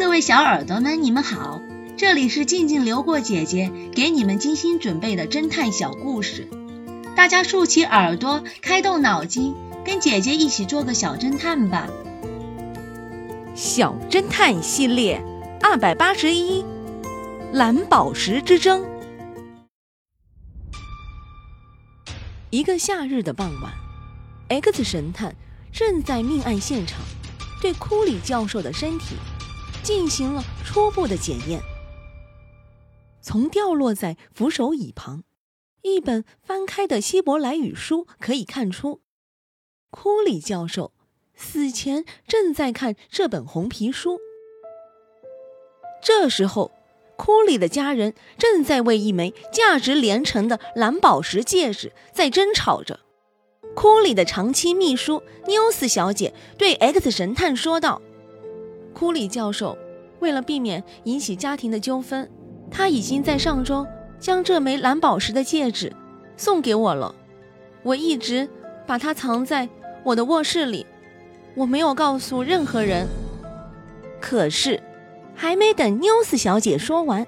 各位小耳朵们，你们好，这里是静静流过姐姐给你们精心准备的侦探小故事，大家竖起耳朵，开动脑筋，跟姐姐一起做个小侦探吧。小侦探系列二百八十一，蓝宝石之争。一个夏日的傍晚，X 神探正在命案现场对库里教授的身体进行了初步的检验。从掉落在扶手椅旁一本翻开的希伯来语书可以看出，库里教授死前正在看这本红皮书。这时候，库里的家人正在为一枚价值连城的蓝宝石戒指在争吵着。库里的长期秘书纽斯小姐对 X 神探说道：“库里教授，为了避免引起家庭的纠纷，他已经在上周将这枚蓝宝石的戒指送给我了。我一直把它藏在我的卧室里，我没有告诉任何人。可是……”还没等纽斯小姐说完，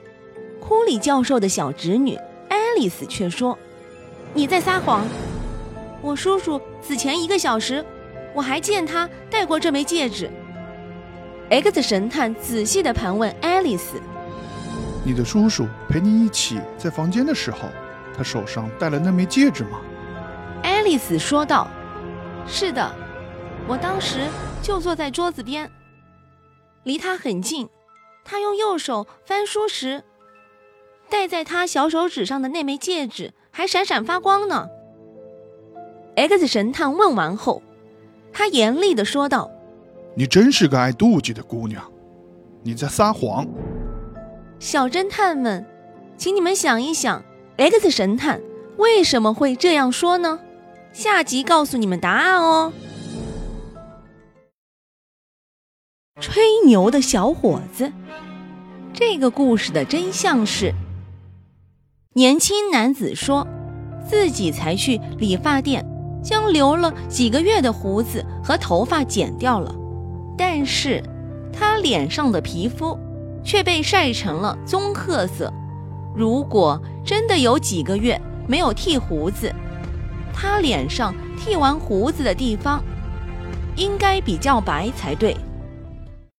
库里教授的小侄女爱丽丝却说：“你在撒谎！我叔叔死前一个小时，我还见他戴过这枚戒指。”X 神探仔细地盘问爱丽丝：“你的叔叔陪你一起在房间的时候，他手上戴了那枚戒指吗？”爱丽丝说道：“是的，我当时就坐在桌子边，离他很近。”他用右手翻书时，戴在他小手指上的那枚戒指还闪闪发光呢。X 神探问完后，他严厉地说道：“你真是个爱妒忌的姑娘，你在撒谎。”小侦探们，请你们想一想，X 神探为什么会这样说呢？下集告诉你们答案哦。吹牛的小伙子。这个故事的真相是：年轻男子说自己才去理发店将留了几个月的胡子和头发剪掉了，但是他脸上的皮肤却被晒成了棕褐色。如果真的有几个月没有剃胡子，他脸上剃完胡子的地方应该比较白才对。